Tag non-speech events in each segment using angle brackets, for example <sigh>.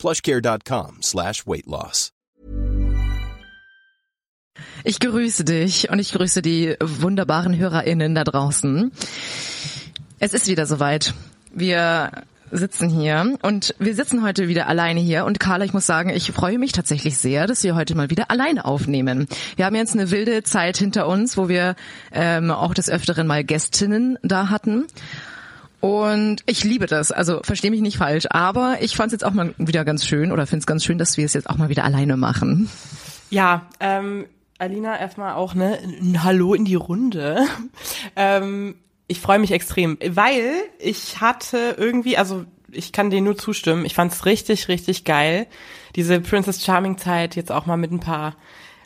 plushcare.com slash weight loss. Ich grüße dich und ich grüße die wunderbaren HörerInnen da draußen. Es ist wieder soweit. Wir sitzen hier und wir sitzen heute wieder alleine hier und Carla, ich muss sagen, ich freue mich tatsächlich sehr, dass wir heute mal wieder alleine aufnehmen. Wir haben jetzt eine wilde Zeit hinter uns, wo wir ähm, auch des Öfteren mal Gästinnen da hatten. Und ich liebe das, also verstehe mich nicht falsch, aber ich fand es jetzt auch mal wieder ganz schön oder finde es ganz schön, dass wir es jetzt auch mal wieder alleine machen. Ja, ähm, Alina, erstmal auch ne, ein Hallo in die Runde. <laughs> ähm, ich freue mich extrem, weil ich hatte irgendwie, also ich kann dir nur zustimmen, ich fand es richtig, richtig geil, diese Princess Charming Zeit jetzt auch mal mit ein paar,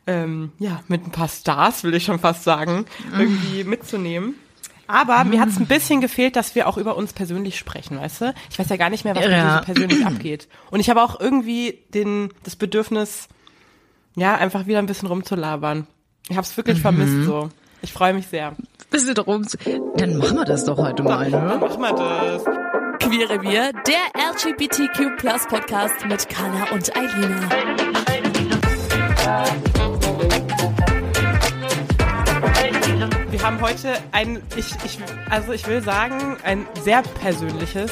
ähm, ja, mit ein paar Stars, will ich schon fast sagen, irgendwie mitzunehmen. Aber mir hat es ein bisschen gefehlt, dass wir auch über uns persönlich sprechen, weißt du? Ich weiß ja gar nicht mehr, was Ja. so persönlich <clears throat> abgeht. Und ich habe auch irgendwie den, das Bedürfnis, ja, einfach wieder ein bisschen rumzulabern. Ich habe es wirklich vermisst so. Ich freue mich sehr. Bist du drum? Dann machen wir das doch heute mal, Dann ne? machen wir das. Queere Wir, der LGBTQ Plus Podcast mit Carla und Eilina. Wir haben heute ein, ich, ich, also ich will sagen, ein sehr persönliches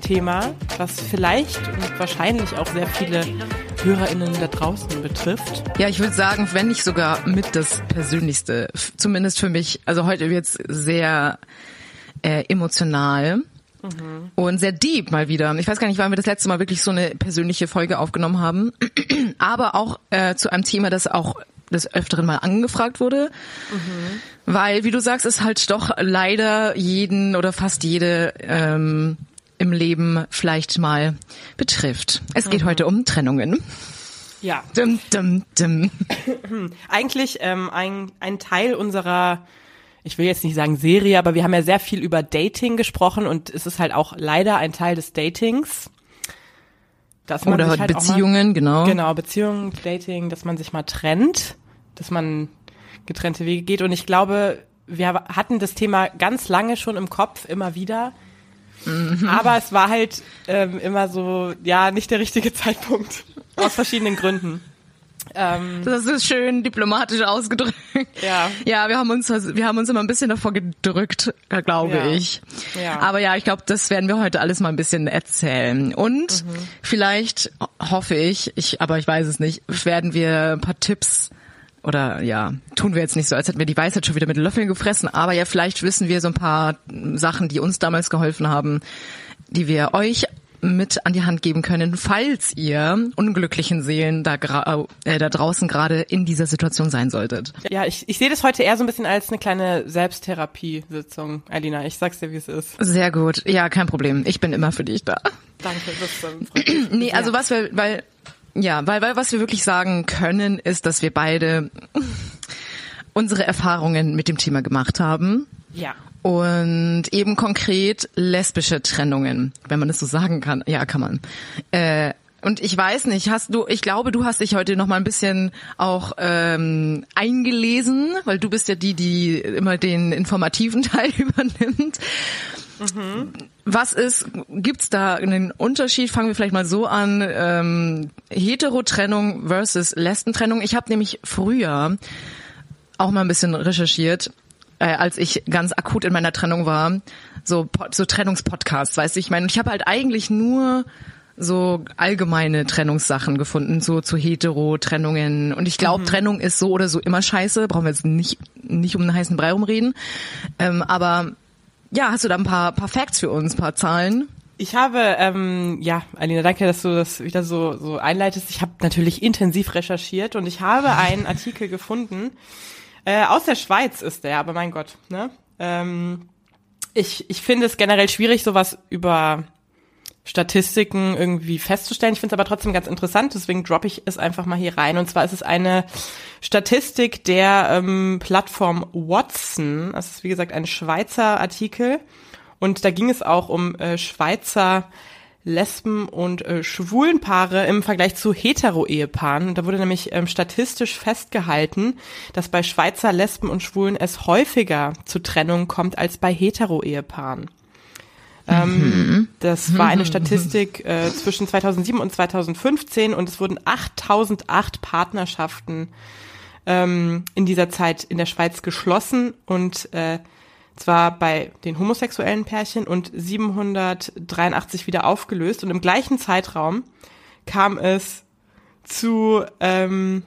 Thema, was vielleicht und wahrscheinlich auch sehr viele HörerInnen da draußen betrifft. Ja, ich würde sagen, wenn nicht sogar mit das Persönlichste. Zumindest für mich. Also heute wird's sehr äh, emotional. Und sehr deep mal wieder. Ich weiß gar nicht, wann wir das letzte Mal wirklich so eine persönliche Folge aufgenommen haben. <clears throat> Aber auch äh, zu einem Thema, das auch des Öfteren mal angefragt wurde. Weil, wie du sagst, es halt doch leider jeden oder fast jede ähm, im Leben vielleicht mal betrifft. Es geht heute um Trennungen. Ja, Dum, dum, dum. <clears throat> eigentlich ähm, ein, ein Teil unserer, ich will jetzt nicht sagen Serie, aber wir haben ja sehr viel über Dating gesprochen und es ist halt auch leider ein Teil des Datings. Dass man Oder sich halt auch Beziehungen, genau. Mal, genau, Beziehungen, Dating, dass man sich mal trennt, dass man getrennte Wege geht. Und ich glaube, wir hatten das Thema ganz lange schon im Kopf, immer wieder. Mhm. Aber es war halt ähm, immer so, ja, nicht der richtige <laughs> Zeitpunkt. Aus verschiedenen Gründen. Ähm, Das ist schön diplomatisch ausgedrückt. Ja. Ja, wir haben uns, wir haben uns immer ein bisschen davor gedrückt, äh, glaube Ja. ich. Ja. Aber ja, ich glaube, das werden wir heute alles mal ein bisschen erzählen. Und Mhm. vielleicht hoffe ich, ich, aber ich weiß es nicht, werden wir ein paar Tipps oder ja, tun wir jetzt nicht so, als hätten wir die Weisheit schon wieder mit Löffeln gefressen, aber ja, vielleicht wissen wir so ein paar Sachen, die uns damals geholfen haben, die wir euch mit an die Hand geben können, falls ihr unglücklichen Seelen da, gra- äh, da draußen gerade in dieser Situation sein solltet. Ja, ich, ich sehe das heute eher so ein bisschen als eine kleine Selbsttherapie-Sitzung, Alina. Ich sag's dir, wie es ist. Sehr gut. Ja, kein Problem. Ich bin immer für dich da. Danke, das ähm. <clears throat> Nee, also was wir, weil, ja, weil, weil was wir wirklich sagen können, ist, dass wir beide <laughs> unsere Erfahrungen mit dem Thema gemacht haben. Ja. Und eben konkret lesbische Trennungen, wenn man das so sagen kann. Ja, kann man. Äh, und ich weiß nicht, hast du, ich glaube, du hast dich heute noch mal ein bisschen auch ähm, eingelesen, weil du bist ja die, die immer den informativen <laughs> Teil übernimmt. Was ist, gibt's da einen Unterschied? Fangen wir vielleicht mal so an. Ähm, Heterotrennung versus Lesbentrennung. Ich habe nämlich früher auch mal ein bisschen recherchiert, äh, als ich ganz akut in meiner Trennung war, so, so Trennungspodcasts, weißt du, ich meine, ich habe halt eigentlich nur so allgemeine Trennungssachen gefunden, so zu Hetero-Trennungen. Und ich glaube, Trennung ist so oder so immer scheiße, brauchen wir jetzt nicht, nicht um einen heißen Brei rumreden. Ähm, aber ja, hast du da ein paar, paar Facts für uns, ein paar Zahlen? Ich habe, ähm, ja, Alina, danke, dass du das wieder so, so einleitest. Ich habe natürlich intensiv recherchiert und ich habe einen Artikel gefunden. Äh, aus der Schweiz ist der, aber mein Gott, ne? Ähm, ich, ich finde es generell schwierig, sowas über Statistiken irgendwie festzustellen. Ich finde es aber trotzdem ganz interessant, deswegen droppe ich es einfach mal hier rein. Und zwar ist es eine Statistik der ähm, Plattform Watson. Das ist wie gesagt ein Schweizer Artikel. Und da ging es auch um äh, Schweizer Lesben- und äh, Schwulenpaare im Vergleich zu Hetero-Ehepaaren. Da wurde nämlich ähm, statistisch festgehalten, dass bei Schweizer Lesben und Schwulen es häufiger zu Trennungen kommt als bei Hetero-Ehepaaren. Ähm, das war eine Statistik äh, zwischen 2007 und 2015 und es wurden 8008 Partnerschaften ähm, in dieser Zeit in der Schweiz geschlossen und äh, zwar bei den homosexuellen Pärchen und 783 wieder aufgelöst und im gleichen Zeitraum kam es zu ähm,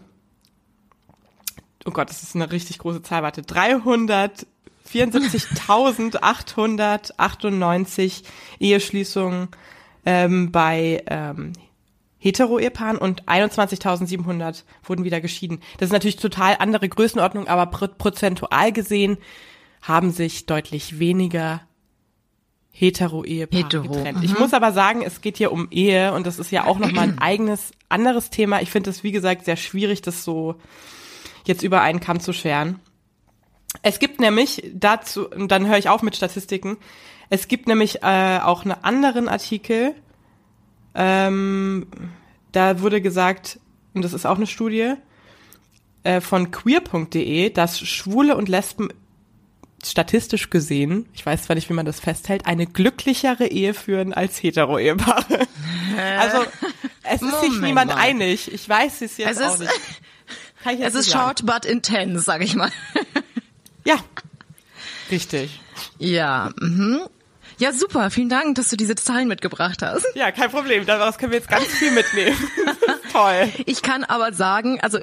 oh Gott, das ist eine richtig große Zahl, warte, 374.898 Eheschließungen ähm, bei ähm, Hetero-Ehepaaren und 21.700 wurden wieder geschieden. Das ist natürlich total andere Größenordnung, aber pr prozentual gesehen haben sich deutlich weniger Hetero-Ehepaare Hetero, getrennt. Ich muss aber sagen, es geht hier um Ehe und das ist ja auch nochmal ein <clears throat> eigenes, anderes Thema. Ich finde es, wie gesagt, sehr schwierig, das so jetzt über einen Kamm zu scheren. Es gibt nämlich dazu, und dann höre ich auf mit Statistiken, es gibt nämlich äh, auch einen anderen Artikel, ähm, da wurde gesagt, und das ist auch eine Studie, äh, von queer.de, dass Schwule und Lesben statistisch gesehen, ich weiß zwar nicht, wie man das festhält, eine glücklichere Ehe führen als Hetero-Ehepaare. Also es ist sich niemand mal. einig. Ich weiß es jetzt Es auch ist, nicht. Kann ich <laughs> jetzt es ist sagen. short but intense, sag ich mal. <laughs> Ja, richtig. Ja, mhm. Ja, super. Vielen Dank, dass du diese Zahlen mitgebracht hast. Ja, kein Problem. Daraus können wir jetzt ganz viel mitnehmen. <laughs> Toll. Ich kann aber sagen, also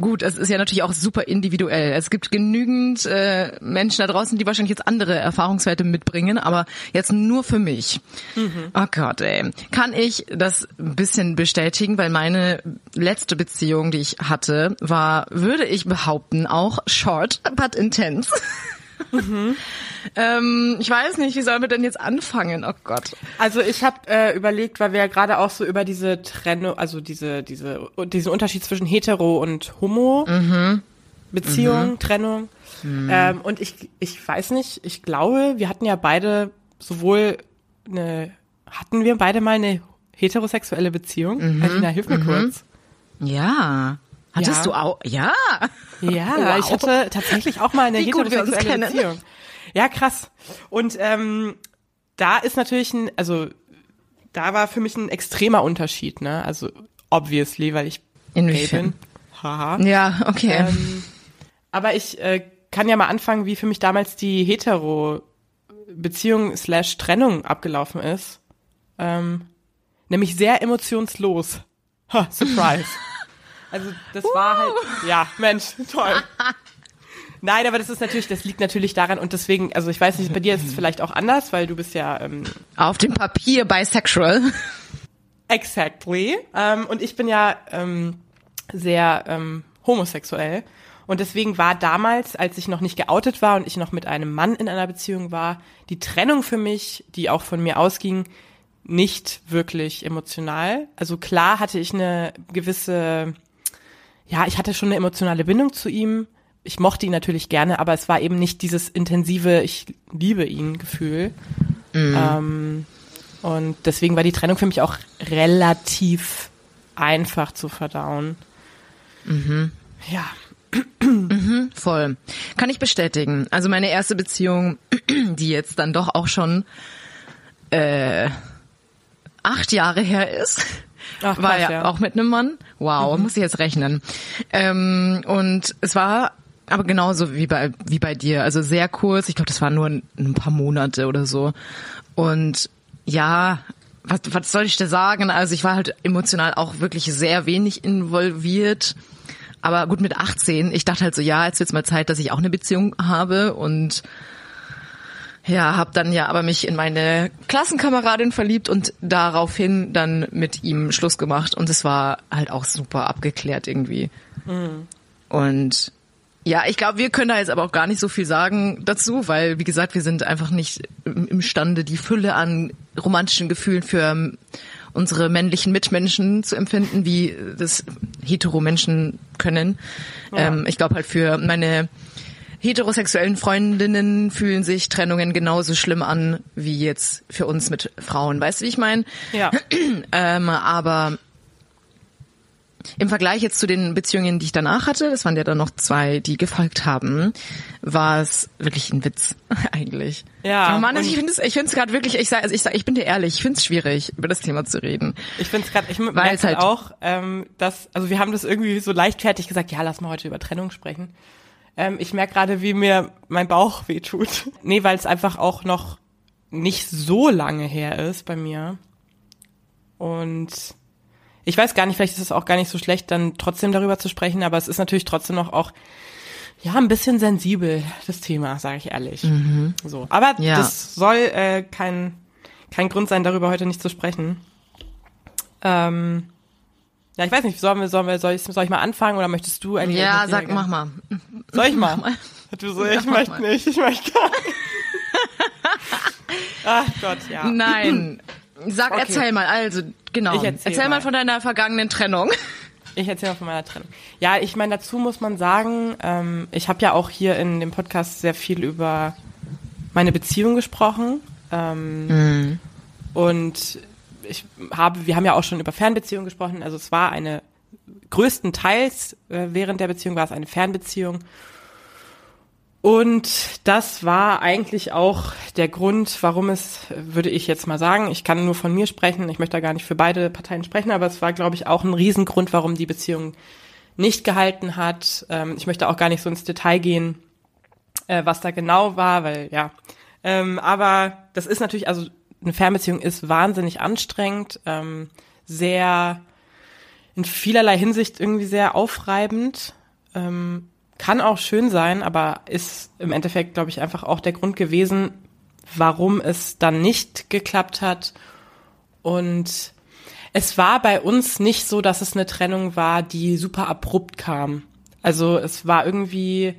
gut, es ist ja natürlich auch super individuell. Es gibt genügend äh, Menschen da draußen, die wahrscheinlich jetzt andere Erfahrungswerte mitbringen, aber jetzt nur für mich. Oh Gott, ey. Kann ich das ein bisschen bestätigen, weil meine letzte Beziehung, die ich hatte, war, würde ich behaupten, auch short, but intense. <laughs> <laughs> ähm, ich weiß nicht, wie sollen wir denn jetzt anfangen? Oh Gott. Also ich habe äh, überlegt, weil wir ja gerade auch so über diese Trennung, also diese diese diesen Unterschied zwischen hetero und homo Beziehung, Trennung. Ähm, und ich ich weiß nicht, ich glaube, wir hatten ja beide sowohl eine hatten wir beide mal eine heterosexuelle Beziehung? Alina, hilf mir kurz. Ja. Hattest Ja. du auch? Ja. Ja, <laughs> Wow. ich hatte tatsächlich auch mal eine heterosexuelle kennen. Beziehung. Ja, krass. Und ähm, da ist natürlich ein, also da war für mich ein extremer Unterschied, ne? Also obviously, weil ich Inwiefern? bin. Haha. Ja, okay. Ähm, aber ich äh, kann ja mal anfangen, wie für mich damals die hetero Beziehung slash Trennung abgelaufen ist. Ähm, nämlich sehr emotionslos. Ha, surprise. <laughs> Also das war halt, ja, Mensch, toll. <laughs> Nein, aber das ist natürlich, das liegt natürlich daran und deswegen, also ich weiß nicht, bei dir ist es vielleicht auch anders, weil du bist ja ähm, Auf dem Papier bisexual. Exactly. Ähm, und ich bin ja ähm, sehr ähm, homosexuell. Und deswegen war damals, als ich noch nicht geoutet war und ich noch mit einem Mann in einer Beziehung war, die Trennung für mich, die auch von mir ausging, nicht wirklich emotional. Also klar hatte ich eine gewisse, ja, ich hatte schon eine emotionale Bindung zu ihm. Ich mochte ihn natürlich gerne, aber es war eben nicht dieses intensive, ich liebe ihn Gefühl. Ähm, und deswegen war die Trennung für mich auch relativ einfach zu verdauen. Ja. Voll. Kann ich bestätigen. Also meine erste Beziehung, <clears throat> die jetzt dann doch auch schon äh, acht Jahre her ist, Ach, war ja, ja. auch mit einem Mann. Wow, muss ich jetzt rechnen. Ähm, und es war aber genauso wie bei wie bei dir, also sehr kurz. Ich glaube, das war nur ein, ein paar Monate oder so. Und ja, was, was soll ich da sagen? Also ich war halt emotional auch wirklich sehr wenig involviert. Aber gut, mit 18, ich dachte halt so, ja, jetzt wird's mal Zeit, dass ich auch eine Beziehung habe und ja, habe dann ja aber mich in meine Klassenkameradin verliebt und daraufhin dann mit ihm Schluss gemacht und es war halt auch super abgeklärt irgendwie. Und ja, ich glaube, wir können da jetzt aber auch gar nicht so viel sagen dazu, weil, wie gesagt, wir sind einfach nicht im- imstande, die Fülle an romantischen Gefühlen für ähm, unsere männlichen Mitmenschen zu empfinden, wie das hetero-Menschen können. Ja. Ähm, ich glaube halt für meine heterosexuellen Freundinnen fühlen sich Trennungen genauso schlimm an wie jetzt für uns mit Frauen. Weißt du, wie ich meine? Ja. <clears throat> Ähm, aber im Vergleich jetzt zu den Beziehungen, die ich danach hatte, das waren ja dann noch zwei, die gefolgt haben, war es wirklich ein Witz <laughs> eigentlich. Ja, Oh Mann, ich finde es, ich finde es gerade wirklich, ich sag, also ich sag, ich bin dir ehrlich, ich finde es schwierig, über das Thema zu reden. Ich finde es gerade, ich merke es halt- halt auch, ähm, dass, also wir haben das irgendwie so leichtfertig gesagt, ja, lass mal heute über Trennung sprechen. Ähm, ich merke gerade, wie mir mein Bauch wehtut. <laughs> nee, weil es einfach auch noch nicht so lange her ist bei mir. Und ich weiß gar nicht, vielleicht ist es auch gar nicht so schlecht, dann trotzdem darüber zu sprechen, aber es ist natürlich trotzdem noch auch, ja, ein bisschen sensibel, das Thema, sage ich ehrlich. So. Aber Ja. das soll äh, kein, kein Grund sein, darüber heute nicht zu sprechen. Ähm, ja, ich weiß nicht, sollen wir, sollen wir, soll ich, soll ich mal anfangen oder möchtest du eigentlich? Ja, ich sag, mach mal. Soll ich mal? <laughs> mal. Du so, ich mach möchte mal. nicht, ich möchte gar nicht. <laughs> Ach Gott, ja. Nein. <clears throat> Sag, Okay. erzähl mal, also, genau. Ich erzähl erzähl mal. mal. von deiner vergangenen Trennung. <laughs> Ich erzähle mal von meiner Trennung. Ja, ich meine, dazu muss man sagen, ähm, ich habe ja auch hier in dem Podcast sehr viel über meine Beziehung gesprochen. Ähm, Und ich habe, wir haben ja auch schon über Fernbeziehungen gesprochen. Also es war eine größtenteils äh, während der Beziehung war es eine Fernbeziehung. Und das war eigentlich auch der Grund, warum es, würde ich jetzt mal sagen, ich kann nur von mir sprechen, ich möchte da gar nicht für beide Parteien sprechen, aber es war, glaube ich, auch ein Riesengrund, warum die Beziehung nicht gehalten hat. Ähm, ich möchte auch gar nicht so ins Detail gehen, äh, was da genau war, weil ja. Ähm, aber das ist natürlich, also eine Fernbeziehung ist wahnsinnig anstrengend, ähm, sehr in vielerlei Hinsicht irgendwie sehr aufreibend. Ähm, kann auch schön sein, aber ist im Endeffekt, glaube ich, einfach auch der Grund gewesen, warum es dann nicht geklappt hat. Und es war bei uns nicht so, dass es eine Trennung war, die super abrupt kam. Also es war irgendwie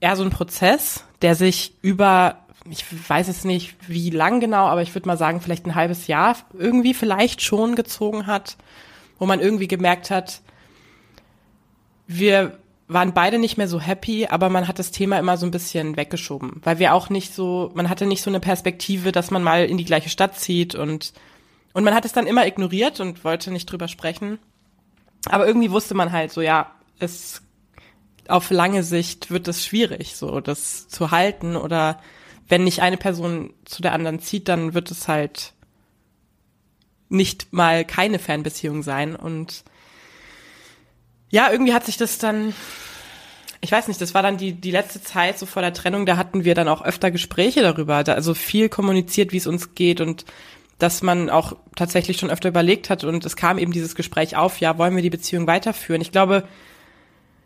eher so ein Prozess, der sich über, ich weiß es nicht wie lang genau, aber ich würde mal sagen, vielleicht ein halbes Jahr irgendwie vielleicht schon gezogen hat, wo man irgendwie gemerkt hat, wir waren beide nicht mehr so happy, aber man hat das Thema immer so ein bisschen weggeschoben, weil wir auch nicht so, man hatte nicht so eine Perspektive, dass man mal in die gleiche Stadt zieht und und man hat es dann immer ignoriert und wollte nicht drüber sprechen. Aber irgendwie wusste man halt so, ja, es auf lange Sicht wird es schwierig, so das zu halten oder wenn nicht eine Person zu der anderen zieht, dann wird es halt nicht mal keine Fernbeziehung sein und ja, irgendwie hat sich das dann, ich weiß nicht, das war dann die, die letzte Zeit so vor der Trennung, da hatten wir dann auch öfter Gespräche darüber, da, also viel kommuniziert, wie es uns geht und dass man auch tatsächlich schon öfter überlegt hat und es kam eben dieses Gespräch auf, ja, wollen wir die Beziehung weiterführen? Ich glaube,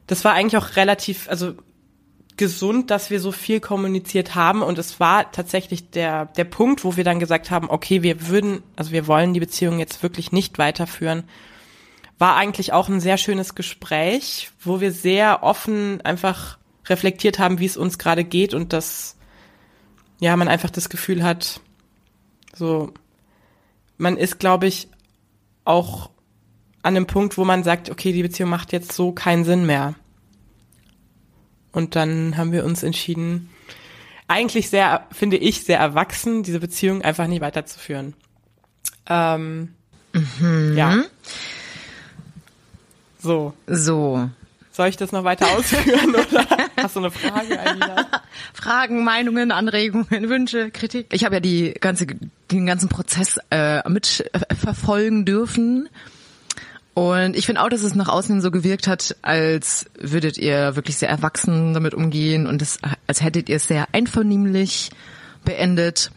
das war eigentlich auch relativ, also gesund, dass wir so viel kommuniziert haben und es war tatsächlich der, der Punkt, wo wir dann gesagt haben, okay, wir würden, also wir wollen die Beziehung jetzt wirklich nicht weiterführen war eigentlich auch ein sehr schönes Gespräch, wo wir sehr offen einfach reflektiert haben, wie es uns gerade geht und dass ja man einfach das Gefühl hat, so man ist, glaube ich, auch an einem Punkt, wo man sagt, okay, die Beziehung macht jetzt so keinen Sinn mehr. Und dann haben wir uns entschieden, eigentlich sehr, finde ich, sehr erwachsen, diese Beziehung einfach nicht weiterzuführen. Ähm, Ja. So, So. soll ich das noch weiter ausführen oder hast du eine Frage, Alina? <laughs> Fragen, Meinungen, Anregungen, Wünsche, Kritik. Ich habe ja die ganze, den ganzen Prozess äh, mitverfolgen dürfen. Und ich finde auch, dass es nach außen so gewirkt hat, als würdet ihr wirklich sehr erwachsen damit umgehen und es, als hättet ihr es sehr einvernehmlich beendet.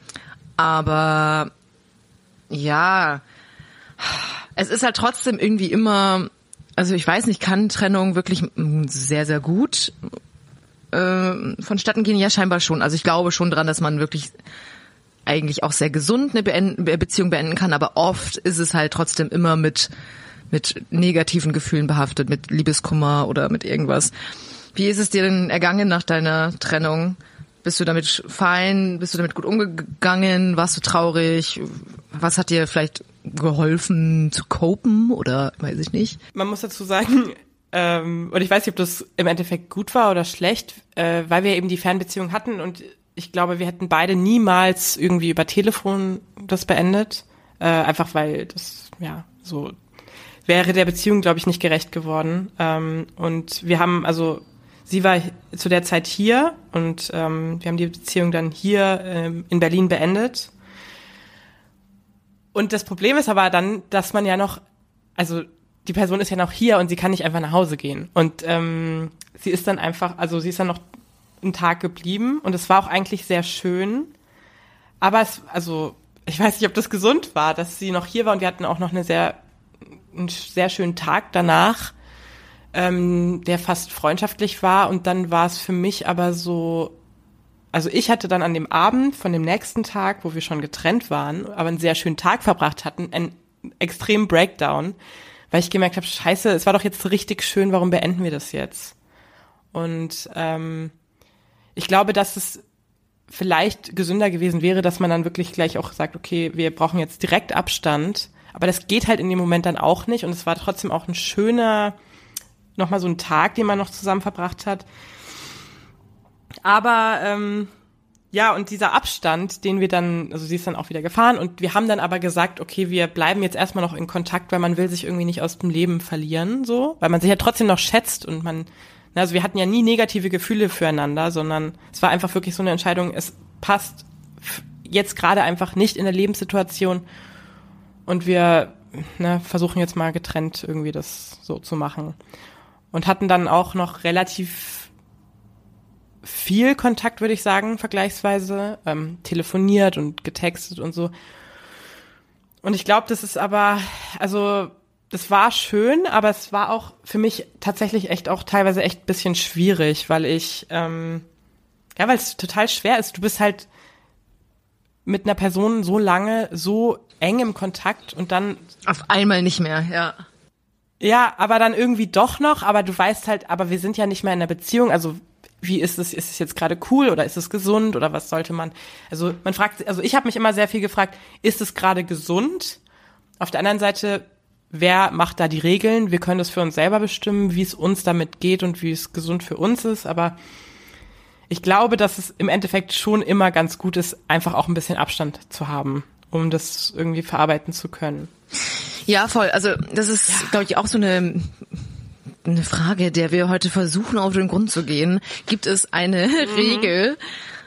Aber ja, es ist halt trotzdem irgendwie immer, also ich weiß nicht, kann Trennung wirklich sehr, sehr gut äh, vonstatten gehen? Ja, scheinbar schon. Also ich glaube schon dran, dass man wirklich eigentlich auch sehr gesund eine Beziehung beenden kann, aber oft ist es halt trotzdem immer mit mit negativen Gefühlen behaftet, mit Liebeskummer oder mit irgendwas. Wie ist es dir denn ergangen nach deiner Trennung? Bist du damit fein? Bist du damit gut umgegangen? Warst du traurig? Was hat dir vielleicht geholfen zu copen oder weiß ich nicht? Man muss dazu sagen, <laughs> ähm, und ich weiß nicht, ob das im Endeffekt gut war oder schlecht, äh, weil wir eben die Fernbeziehung hatten und ich glaube, wir hätten beide niemals irgendwie über Telefon das beendet. Äh, einfach weil das, ja, so wäre der Beziehung, glaube ich, nicht gerecht geworden. Ähm, und wir haben, also sie war zu der Zeit hier und ähm, wir haben die Beziehung dann hier ähm, in Berlin beendet. Und das Problem ist aber dann, dass man ja noch, also die Person ist ja noch hier und sie kann nicht einfach nach Hause gehen. Und ähm, sie ist dann einfach, also sie ist dann noch einen Tag geblieben und es war auch eigentlich sehr schön. Aber es, also ich weiß nicht, ob das gesund war, dass sie noch hier war und wir hatten auch noch eine sehr, einen sehr schönen Tag danach, ähm, der fast freundschaftlich war und dann war es für mich aber so, also ich hatte dann an dem Abend von dem nächsten Tag, wo wir schon getrennt waren, aber einen sehr schönen Tag verbracht hatten, einen extremen Breakdown, weil ich gemerkt habe, scheiße, es war doch jetzt richtig schön, warum beenden wir das jetzt? Und ähm, ich glaube, dass es vielleicht gesünder gewesen wäre, dass man dann wirklich gleich auch sagt, okay, wir brauchen jetzt direkt Abstand. Aber das geht halt in dem Moment dann auch nicht. Und es war trotzdem auch ein schöner, nochmal so ein Tag, den man noch zusammen verbracht hat. Aber ähm, ja, und dieser Abstand, den wir dann, also sie ist dann auch wieder gefahren und wir haben dann aber gesagt, okay, wir bleiben jetzt erstmal noch in Kontakt, weil man will sich irgendwie nicht aus dem Leben verlieren, so, weil man sich ja trotzdem noch schätzt und man Ne, also wir hatten ja nie negative Gefühle füreinander, sondern es war einfach wirklich so eine Entscheidung, es passt jetzt gerade einfach nicht in der Lebenssituation und wir ne, versuchen jetzt mal getrennt irgendwie das so zu machen. Und hatten dann auch noch relativ viel Kontakt, würde ich sagen, vergleichsweise, ähm, telefoniert und getextet und so. Und ich glaube, das ist aber, also das war schön, aber es war auch für mich tatsächlich echt auch teilweise echt bisschen schwierig, weil ich, ähm, ja, weil es total schwer ist. Du bist halt mit einer Person so lange, so eng im Kontakt und dann. Auf einmal nicht mehr, ja. Ja, aber dann irgendwie doch noch, aber du weißt halt, aber wir sind ja nicht mehr in einer Beziehung, also wie ist es, ist es jetzt gerade cool oder ist es gesund oder was sollte man? Also man fragt, also ich habe mich immer sehr viel gefragt, ist es gerade gesund? Auf der anderen Seite wer macht da die Regeln? Wir können das für uns selber bestimmen, wie es uns damit geht und wie es gesund für uns ist. Aber ich glaube, dass es im Endeffekt schon immer ganz gut ist, einfach auch ein bisschen Abstand zu haben, um das irgendwie verarbeiten zu können. Ja, voll. Also das ist, ja. glaube ich, auch so eine eine Frage, der wir heute versuchen, auf den Grund zu gehen. Gibt es eine <laughs> mhm. Regel,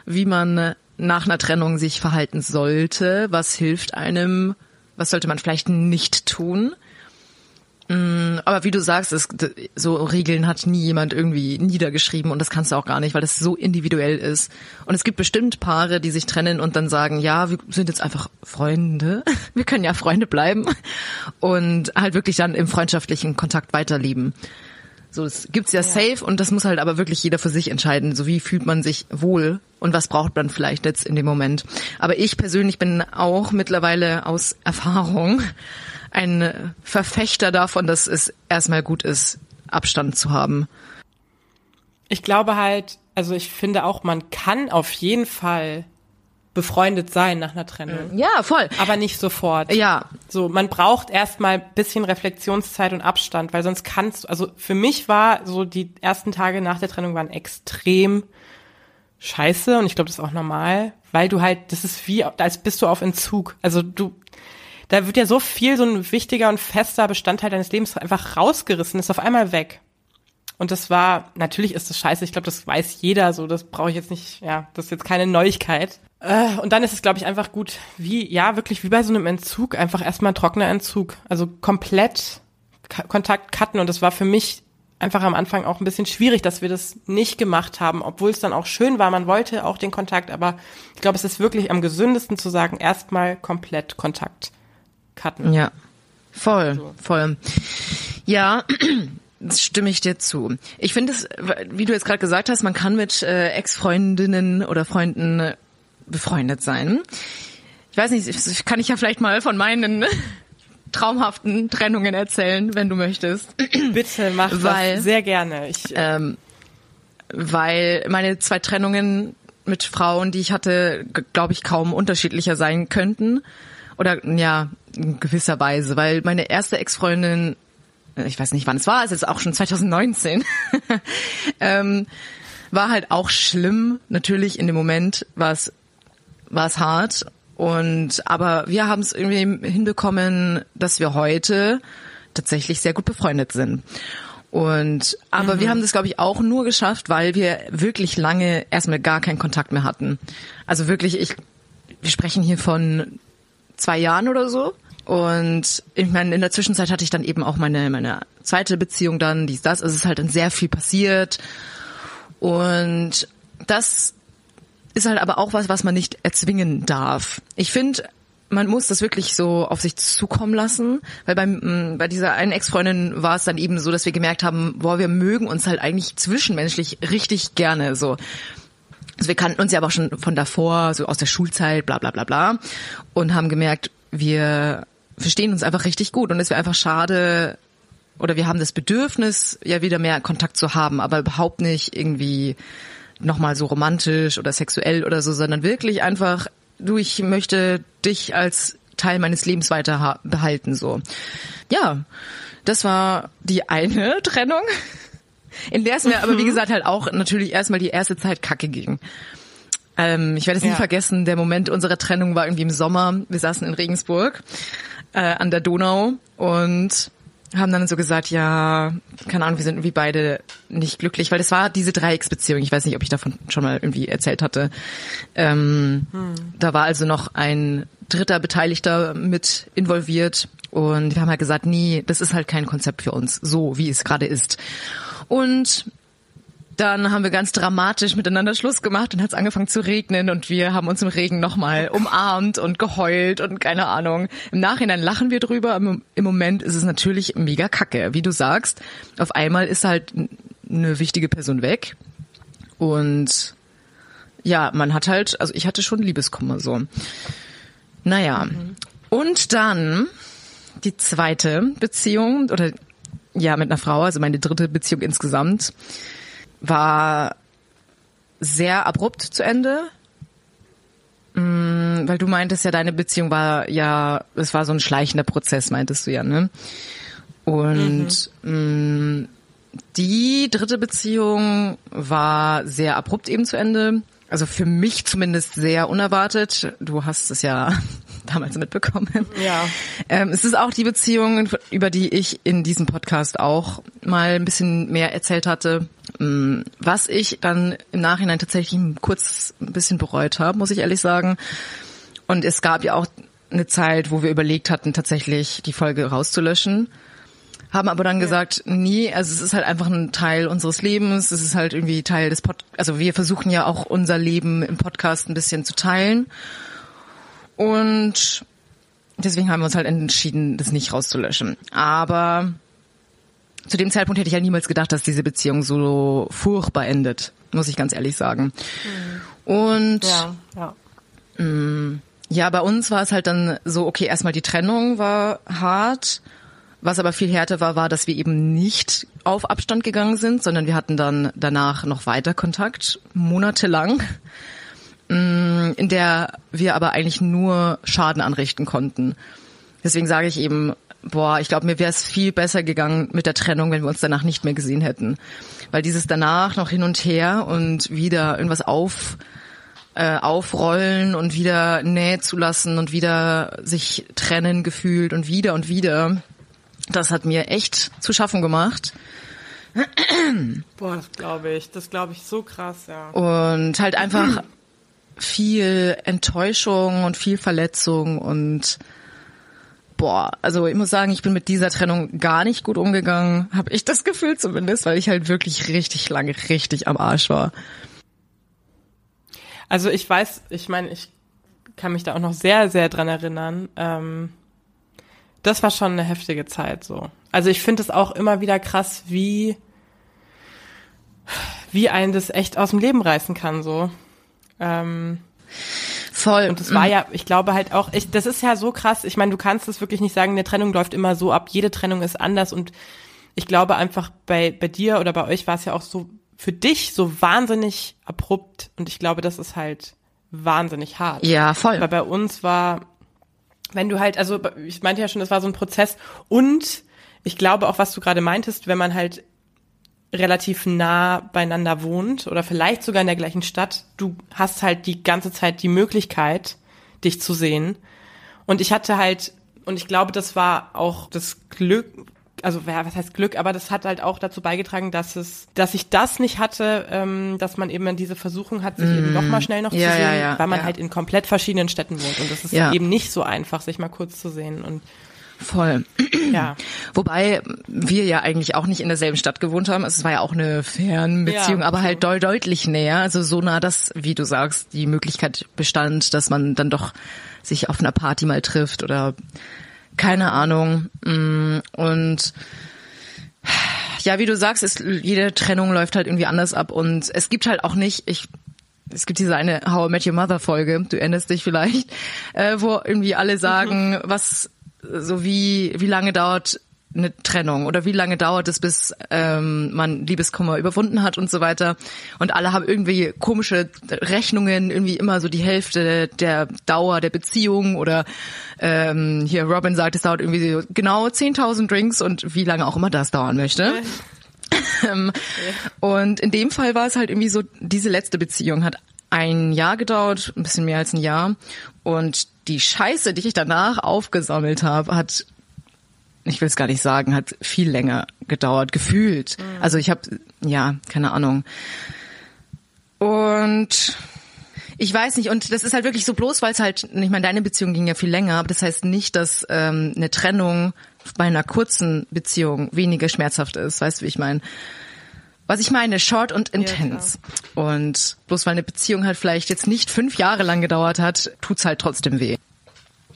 wie man nach einer Trennung sich verhalten sollte? Was hilft einem? Was sollte man vielleicht nicht tun? Mm, aber wie du sagst, es, so Regeln hat nie jemand irgendwie niedergeschrieben und das kannst du auch gar nicht, weil das so individuell ist. Und es gibt bestimmt Paare, die sich trennen und dann sagen, ja, wir sind jetzt einfach Freunde, <laughs> wir können ja Freunde bleiben und halt wirklich dann im freundschaftlichen Kontakt weiterleben. So, es gibt's ja, ja safe und das muss halt aber wirklich jeder für sich entscheiden. So wie fühlt man sich wohl und was braucht man vielleicht jetzt in dem Moment. Aber ich persönlich bin auch mittlerweile aus Erfahrung ein Verfechter davon, dass es erstmal gut ist, Abstand zu haben. Ich glaube halt, also ich finde auch, man kann auf jeden Fall befreundet sein nach einer Trennung. Ja, voll. Aber nicht sofort. Ja. So, man braucht erstmal bisschen Reflexionszeit und Abstand, weil sonst kannst du, also für mich war so die ersten Tage nach der Trennung waren extrem scheiße und ich glaube, das ist auch normal, weil du halt, das ist wie, als bist du auf Entzug. Also du, da wird ja so viel, so ein wichtiger und fester Bestandteil deines Lebens einfach rausgerissen, ist auf einmal weg. Und das war, natürlich ist das scheiße, ich glaube, das weiß jeder so, das brauche ich jetzt nicht, ja, das ist jetzt keine Neuigkeit. Äh, und dann ist es, glaube ich, einfach gut, wie, ja, wirklich wie bei so einem Entzug, einfach erstmal trockener Entzug. Also komplett Kontakt cutten. Und das war für mich einfach am Anfang auch ein bisschen schwierig, dass wir das nicht gemacht haben, obwohl es dann auch schön war. Man wollte auch den Kontakt, aber ich glaube, es ist wirklich am gesündesten zu sagen, erstmal komplett Kontakt cutten. Ja, voll, so. voll. Ja, <clears throat> das stimme ich dir zu. Ich finde es, wie du jetzt gerade gesagt hast, man kann mit äh, Ex-Freundinnen oder Freunden äh, befreundet sein. Ich weiß nicht, kann ich ja vielleicht mal von meinen <laughs> traumhaften Trennungen erzählen, wenn du möchtest. <clears throat> Bitte mach weil, das sehr gerne. Ich, äh, ähm, weil meine zwei Trennungen mit Frauen, die ich hatte, glaube ich, kaum unterschiedlicher sein könnten. Oder ja, in gewisser Weise, weil meine erste Ex-Freundin, ich weiß nicht wann es war, es ist auch schon 2019, <laughs> ähm, war halt auch schlimm. Natürlich in dem Moment war es war es hart und aber wir haben es irgendwie hinbekommen, dass wir heute tatsächlich sehr gut befreundet sind. Und aber mhm. wir haben das glaube ich auch nur geschafft, weil wir wirklich lange erstmal gar keinen Kontakt mehr hatten. Also wirklich ich wir sprechen hier von zwei Jahren oder so. Und ich meine, in der Zwischenzeit hatte ich dann eben auch meine, meine zweite Beziehung dann, dies, das. Also es ist halt dann sehr viel passiert. Und das ist halt aber auch was, was man nicht erzwingen darf. Ich finde, man muss das wirklich so auf sich zukommen lassen, weil beim, bei dieser einen Ex-Freundin war es dann eben so, dass wir gemerkt haben, boah, wir mögen uns halt eigentlich zwischenmenschlich richtig gerne, so. Also wir kannten uns ja aber auch schon von davor, so aus der Schulzeit, bla, bla, bla, bla, und haben gemerkt, wir verstehen uns einfach richtig gut. Und es wäre einfach schade, oder wir haben das Bedürfnis, ja wieder mehr Kontakt zu haben, aber überhaupt nicht irgendwie nochmal so romantisch oder sexuell oder so, sondern wirklich einfach, du, ich möchte dich als Teil meines Lebens weiter behalten, so. Ja, das war die eine <laughs> Trennung, in der es mir aber, wie mhm. gesagt, halt auch natürlich erstmal die erste Zeit kacke ging. Ähm, ich werde es nie vergessen, der Moment unserer Trennung war irgendwie im Sommer. Wir saßen in Regensburg äh, an der Donau und haben dann so gesagt, ja, keine Ahnung, wir sind irgendwie beide nicht glücklich, weil das war diese Dreiecksbeziehung. Ich weiß nicht, ob ich davon schon mal irgendwie erzählt hatte. Ähm, hm. Da war also noch ein dritter Beteiligter mit involviert und wir haben halt gesagt, nee, das ist halt kein Konzept für uns, so wie es gerade ist. Und dann haben wir ganz dramatisch miteinander Schluss gemacht und hat es angefangen zu regnen und wir haben uns im Regen nochmal umarmt und geheult und keine Ahnung. Im Nachhinein lachen wir drüber, im, im Moment ist es natürlich mega kacke. Wie du sagst, auf einmal ist halt eine wichtige Person weg und ja, man hat halt, also ich hatte schon Liebeskummer so. Naja, mhm. und dann die zweite Beziehung oder ja, mit einer Frau, also meine dritte Beziehung insgesamt war sehr abrupt zu Ende. Mm, weil du meintest ja, deine Beziehung war ja, es war so ein schleichender Prozess, meintest du ja, ne? Und mhm. mh, die dritte Beziehung war sehr abrupt eben zu Ende. Also für mich zumindest sehr unerwartet. Du hast es ja damals mitbekommen. Ja. Ähm, es ist auch die Beziehung, über die ich in diesem Podcast auch mal ein bisschen mehr erzählt hatte. Mm, was ich dann im Nachhinein tatsächlich kurz ein bisschen bereut habe, muss ich ehrlich sagen. Und es gab ja auch eine Zeit, wo wir überlegt hatten, tatsächlich die Folge rauszulöschen. Haben aber dann gesagt, nee, also es ist halt einfach ein Teil unseres Lebens, es ist halt irgendwie Teil des Pod, also wir versuchen ja auch unser Leben im Podcast ein bisschen zu teilen. Und deswegen haben wir uns halt entschieden, das nicht rauszulöschen. Aber zu dem Zeitpunkt hätte ich ja niemals gedacht, dass diese Beziehung so furchtbar endet, muss ich ganz ehrlich sagen. Mhm. Und ja, ja. Mh, mm, ja, bei uns war es halt dann so, okay, erstmal die Trennung war hart. Was aber viel härter war, war, dass wir eben nicht auf Abstand gegangen sind, sondern wir hatten dann danach noch weiter Kontakt, monatelang. In der wir aber eigentlich nur Schaden anrichten konnten. Deswegen sage ich eben, boah, ich glaube, mir wäre es viel besser gegangen mit der Trennung, wenn wir uns danach nicht mehr gesehen hätten. Weil dieses danach noch hin und her und wieder irgendwas auf, äh, aufrollen und wieder Nähe zulassen und wieder sich trennen gefühlt und wieder und wieder, das hat mir echt zu schaffen gemacht. Boah, das glaube ich. Das glaube ich so krass, ja. Und halt einfach viel Enttäuschung und viel Verletzung und boah, also ich muss sagen, ich bin mit dieser Trennung gar nicht gut umgegangen, habe ich das Gefühl zumindest, weil ich halt wirklich richtig lange richtig am Arsch war. Also ich weiß, ich meine, ich kann mich da auch noch sehr, sehr dran erinnern. Ähm, das war schon eine heftige Zeit so. Also ich finde es auch immer wieder krass, wie wie einen das echt aus dem Leben reißen kann so. Ähm, Voll. Und das war mhm. ja, ich glaube halt auch, ich, das ist ja so krass. Ich meine, du kannst es wirklich nicht sagen, eine Trennung läuft immer so ab. Jede Trennung ist anders und ich glaube einfach bei, bei dir oder bei euch war es ja auch so, für dich so wahnsinnig abrupt und ich glaube, das ist halt wahnsinnig hart. Ja, voll. Weil bei uns war, wenn du halt, also ich meinte ja schon, das war so ein Prozess und ich glaube auch, was du gerade meintest, wenn man halt relativ nah beieinander wohnt oder vielleicht sogar in der gleichen Stadt, du hast halt die ganze Zeit die Möglichkeit, dich zu sehen. Und ich hatte halt, und ich glaube, das war auch das Glück, also ja, was heißt Glück, aber das hat halt auch dazu beigetragen, dass es, dass ich das nicht hatte, ähm, dass man eben diese Versuchung hat, sich mm. eben noch mal schnell noch ja, zu sehen, ja, weil man halt in komplett verschiedenen Städten wohnt und das ist Ja. eben nicht so einfach, sich mal kurz zu sehen und Voll. ja. Wobei wir ja eigentlich auch nicht in derselben Stadt gewohnt haben. Es war ja auch eine Fernbeziehung, Ja, aber halt deu deutlich näher. Also so nah, dass, wie du sagst, die Möglichkeit bestand, dass man dann doch sich auf einer Party mal trifft oder keine Ahnung. Mm, Und ja, wie du sagst, ist, jede Trennung läuft halt irgendwie anders ab und es gibt halt auch nicht, ich es gibt diese eine How I Met Your Mother Folge, du erinnerst dich vielleicht, äh, wo irgendwie alle sagen, was so wie wie lange dauert eine Trennung oder wie lange dauert es, bis ähm, man Liebeskummer überwunden hat und so weiter. Und alle haben irgendwie komische Rechnungen, irgendwie immer so die Hälfte der Dauer der Beziehung oder ähm, hier Robin sagt, es dauert irgendwie so genau 10.000 Drinks und wie lange auch immer das dauern möchte. <laughs> Ähm, Und in dem Fall war es halt irgendwie so, diese letzte Beziehung hat ein Jahr gedauert, ein bisschen mehr als ein Jahr. Und die Scheiße, die ich danach aufgesammelt habe, hat, ich will es gar nicht sagen, hat viel länger gedauert, gefühlt. Also ich habe, ja, keine Ahnung. Und ich weiß nicht, und das ist halt wirklich so bloß, weil es halt, ich meine, deine Beziehung ging ja viel länger, aber das heißt nicht, dass ähm, eine Trennung bei einer kurzen Beziehung weniger schmerzhaft ist, weißt du, wie ich meine? Was ich meine, short und intense. und bloß weil eine Beziehung halt vielleicht jetzt nicht fünf Jahre lang gedauert hat, tut's halt trotzdem weh.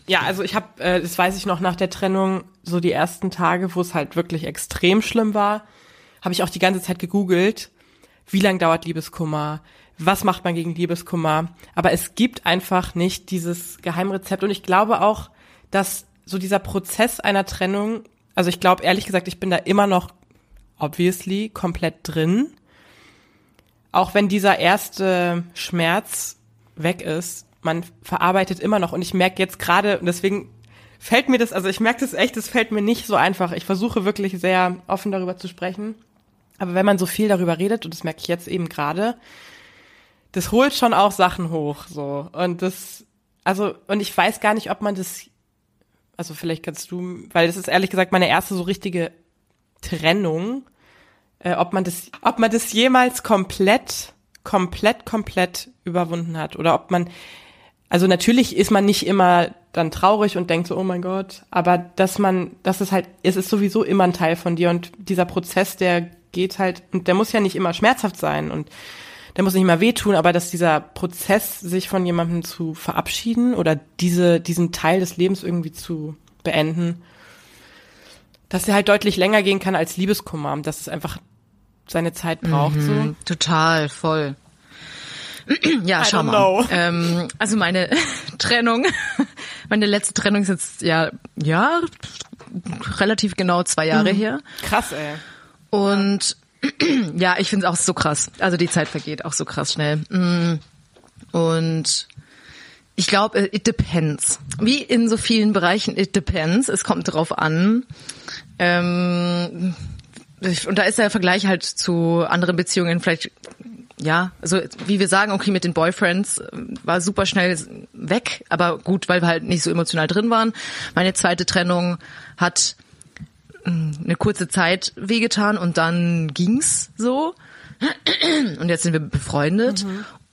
Ja, also ich habe, äh, das weiß ich noch nach der Trennung, so die ersten Tage, wo es halt wirklich extrem schlimm war, habe ich auch die ganze Zeit gegoogelt, wie lang dauert Liebeskummer, was macht man gegen Liebeskummer. Aber es gibt einfach nicht dieses Geheimrezept und ich glaube auch, dass so dieser Prozess einer Trennung, also ich glaube ehrlich gesagt, ich bin da immer noch obviously komplett drin. Auch wenn dieser erste Schmerz weg ist, man verarbeitet immer noch und ich merke jetzt gerade, und deswegen fällt mir das, also ich merke das echt, es fällt mir nicht so einfach. Ich versuche wirklich sehr offen darüber zu sprechen. Aber wenn man so viel darüber redet, und das merke ich jetzt eben gerade, das holt schon auch Sachen hoch, so. Und das, also, und ich weiß gar nicht, ob man das, also vielleicht kannst du, weil das ist ehrlich gesagt meine erste so richtige Trennung, äh, ob man das, ob man das jemals komplett, komplett, komplett überwunden hat oder ob man, also natürlich ist man nicht immer dann traurig und denkt so, oh mein Gott, aber dass man, dass es halt, es ist sowieso immer ein Teil von dir und dieser Prozess, der geht halt, und der muss ja nicht immer schmerzhaft sein und der muss nicht immer wehtun, aber dass dieser Prozess, sich von jemandem zu verabschieden oder diese, diesen Teil des Lebens irgendwie zu beenden, dass er halt deutlich länger gehen kann als Liebeskummer, dass es einfach seine Zeit braucht. So. Mhm, total, voll. <clears throat> Ja, I schau mal. Ähm, also meine <laughs> Trennung, <laughs> meine letzte Trennung ist jetzt ja, ja, relativ genau zwei Jahre her. Krass, ey. Und <clears throat> ja, ich finde es auch so krass. Also die Zeit vergeht auch so krass schnell. Mm. Und ich glaube, it depends. Wie in so vielen Bereichen, it depends. Es kommt drauf an. Ähm, und da ist der Vergleich halt zu anderen Beziehungen vielleicht, ja, also wie wir sagen, okay, mit den Boyfriends äh, war super schnell weg, aber gut, weil wir halt nicht so emotional drin waren. Meine zweite Trennung hat eine kurze Zeit wehgetan und dann ging's so. Und jetzt sind wir befreundet.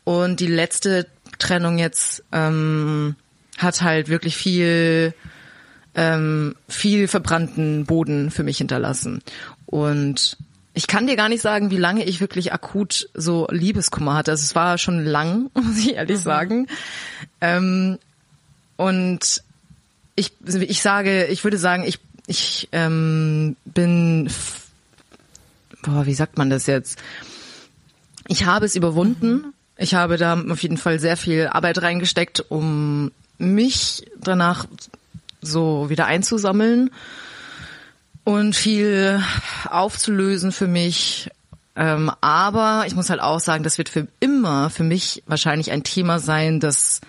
Und die letzte Trennung jetzt ähm, hat halt wirklich viel, ähm, viel verbrannten Boden für mich hinterlassen. Und ich kann dir gar nicht sagen, wie lange ich wirklich akut so Liebeskummer hatte. Also es war schon lang, <laughs> muss ich ehrlich sagen. Ähm, und ich, ich sage, ich würde sagen, ich, ich ähm, bin, boah, wie sagt man das jetzt? Ich habe es überwunden. Ich habe da auf jeden Fall sehr viel Arbeit reingesteckt, um mich danach so wieder einzusammeln und viel aufzulösen für mich. Ähm, aber ich muss halt auch sagen, das wird für immer für mich wahrscheinlich ein Thema sein, das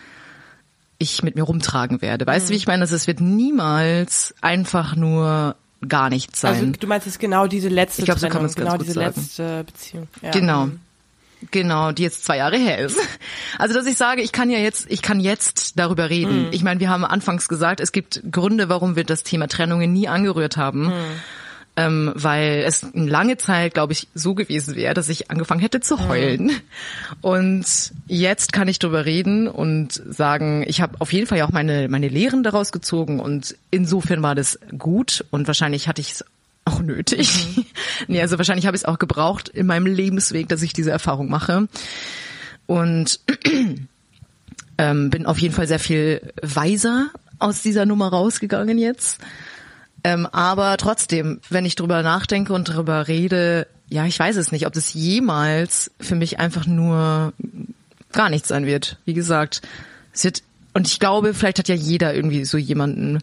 ich mit mir rumtragen werde. Weißt du, wie ich meine? Also es wird niemals einfach nur gar nichts sein. Also du meinst jetzt genau diese letzte Ich glaub, so kann Trennung, ganz genau gut diese sagen. letzte Beziehung. Ja. Genau. Genau, die jetzt zwei Jahre her ist. Also, dass ich sage, ich kann ja jetzt, ich kann jetzt darüber reden. Ich meine, wir haben anfangs gesagt, es gibt Gründe, warum wir das Thema Trennungen nie angerührt haben. Ähm, weil es eine lange Zeit, glaube ich, so gewesen wäre, dass ich angefangen hätte zu heulen. Und jetzt kann ich darüber reden und sagen, ich habe auf jeden Fall ja auch meine, meine Lehren daraus gezogen und insofern war das gut und wahrscheinlich hatte ich es auch nötig. nee, also wahrscheinlich habe ich es auch gebraucht in meinem Lebensweg, dass ich diese Erfahrung mache. Und <clears throat> ähm, bin auf jeden Fall sehr viel weiser aus dieser Nummer rausgegangen jetzt. Ähm, aber trotzdem, wenn ich drüber nachdenke und drüber rede, ja, ich weiß es nicht, ob das jemals für mich einfach nur gar nichts sein wird. Wie gesagt, es wird, und ich glaube, vielleicht hat ja jeder irgendwie so jemanden,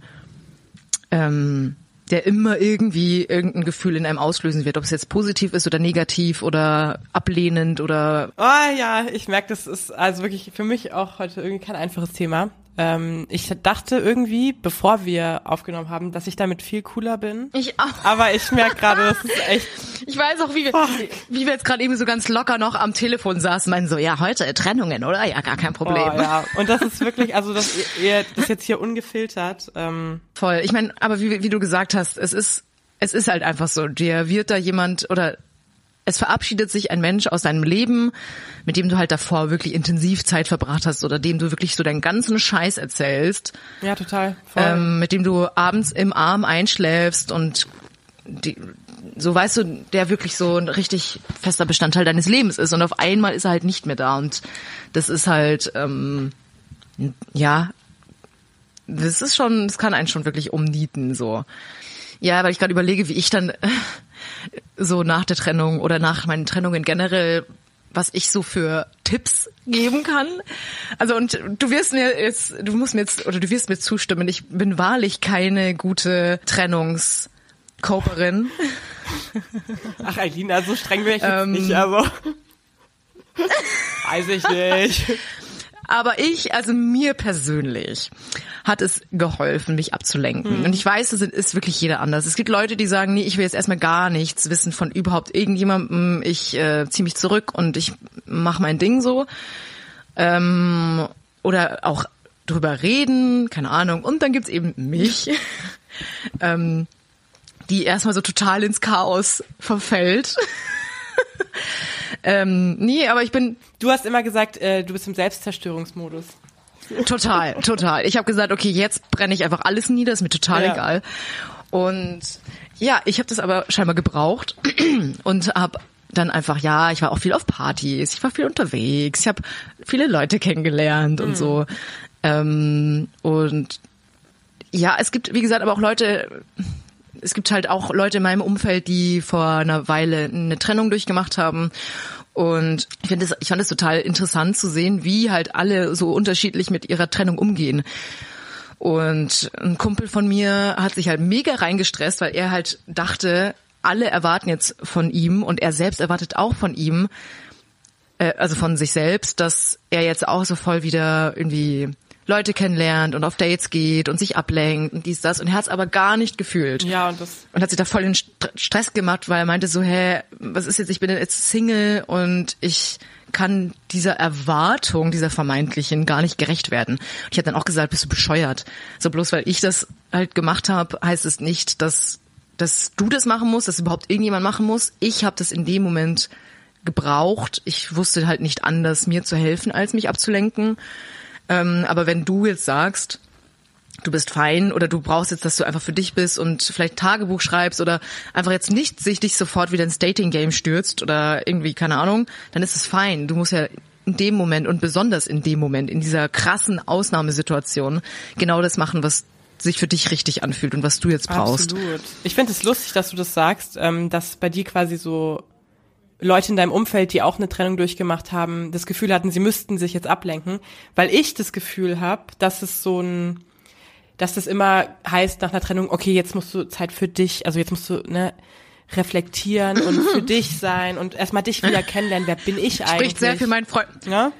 ähm, der immer irgendwie irgendein Gefühl in einem auslösen wird, ob es jetzt positiv ist oder negativ oder ablehnend oder Oh ja, ich merke, das ist also wirklich für mich auch heute irgendwie kein einfaches Thema. Ähm, ich dachte irgendwie, bevor wir aufgenommen haben, dass ich damit viel cooler bin. ich auch. Aber ich merke gerade, das ist echt. <laughs> Ich weiß auch, wie wir, wie wir jetzt gerade eben so ganz locker noch am Telefon saßen, meinen so, ja, heute Trennungen, oder? Ja, gar kein Problem. Oh, ja. Und das ist wirklich, also ihr, ihr das jetzt hier ungefiltert. Ähm, Voll. Ich meine, aber wie, wie du gesagt hast, es ist, es ist halt einfach so. Dir wird da jemand oder es verabschiedet sich ein Mensch aus deinem Leben, mit dem du halt davor wirklich intensiv Zeit verbracht hast oder dem du wirklich so deinen ganzen Scheiß erzählst, ja, total. Ähm, mit dem du abends im Arm einschläfst und die, so weißt du, der wirklich so ein richtig fester Bestandteil deines Lebens ist und auf einmal ist er halt nicht mehr da und das ist halt ähm, ja das ist schon, das kann einen schon wirklich umnieten so. Ja, weil ich gerade überlege, wie ich dann <laughs> so nach der Trennung oder nach meinen Trennungen generell, was ich so für Tipps geben kann. Also und du wirst mir jetzt, du musst mir jetzt oder du wirst mir zustimmen. Ich bin wahrlich keine gute Trennungskoperin. <laughs> Ach, Alina, so streng bin ich jetzt Ähm. nicht, also. <laughs> Weiß ich nicht. Aber ich, also mir persönlich, hat es geholfen, mich abzulenken. Und ich weiß, es ist wirklich jeder anders. Es gibt Leute, die sagen, nee, ich will jetzt erstmal gar nichts wissen von überhaupt irgendjemandem. Ich äh, ziehe mich zurück und ich mache mein Ding so. Ähm, oder auch drüber reden, keine Ahnung. Und dann gibt's eben mich, <laughs> ähm, die erstmal so total ins Chaos verfällt. <laughs> ähm, nee, aber ich bin Du hast immer gesagt, äh, du bist im Selbstzerstörungsmodus. Total, <laughs> total. Ich habe gesagt, okay, jetzt brenne ich einfach alles nieder, ist mir total Ja. egal. Und ja, ich habe das aber scheinbar gebraucht <clears throat> und habe dann einfach, ja, ich war auch viel auf Partys, ich war viel unterwegs, ich habe viele Leute kennengelernt und so. Ähm, und ja, es gibt, wie gesagt, aber auch Leute, es gibt halt auch Leute in meinem Umfeld, die vor einer Weile eine Trennung durchgemacht haben. Und ich finde es, ich fand es total interessant zu sehen, wie halt alle so unterschiedlich mit ihrer Trennung umgehen. Und ein Kumpel von mir hat sich halt mega reingestresst, weil er halt dachte, alle erwarten jetzt von ihm und er selbst erwartet auch von ihm, äh, also von sich selbst, dass er jetzt auch so voll wieder irgendwie Leute kennenlernt und auf Dates geht und sich ablenkt und dies, das. Und er hat es aber gar nicht gefühlt. Ja, und das. Und hat sich da voll den St- Stress gemacht, weil er meinte so, hä, was ist jetzt, ich bin jetzt Single und ich kann dieser Erwartung, dieser vermeintlichen, gar nicht gerecht werden. Und ich habe dann auch gesagt, bist du bescheuert? So bloß weil ich das halt gemacht habe, heißt es nicht, dass, dass du das machen musst, dass überhaupt irgendjemand machen muss. Ich habe das in dem Moment gebraucht. Ich wusste halt nicht anders, mir zu helfen, als mich abzulenken. Ähm, aber wenn du jetzt sagst, du bist fein oder du brauchst jetzt, dass du einfach für dich bist und vielleicht Tagebuch schreibst oder einfach jetzt nicht sich dich sofort wieder ins Dating-Game stürzt oder irgendwie, keine Ahnung, dann ist es fein. Du musst ja in dem Moment und besonders in dem Moment, in dieser krassen Ausnahmesituation, genau das machen, was sich für dich richtig anfühlt und was du jetzt brauchst. Absolut. Ich finde es lustig, dass du das sagst, ähm, dass bei dir quasi so Leute in deinem Umfeld, die auch eine Trennung durchgemacht haben, das Gefühl hatten, sie müssten sich jetzt ablenken, weil ich das Gefühl habe, dass es so ein, dass das immer heißt nach einer Trennung, okay, jetzt musst du Zeit für dich, also jetzt musst du, ne, reflektieren und für <laughs> dich sein und erstmal dich wieder kennenlernen. Wer bin ich eigentlich? Spricht sehr für meinen Freund. ja?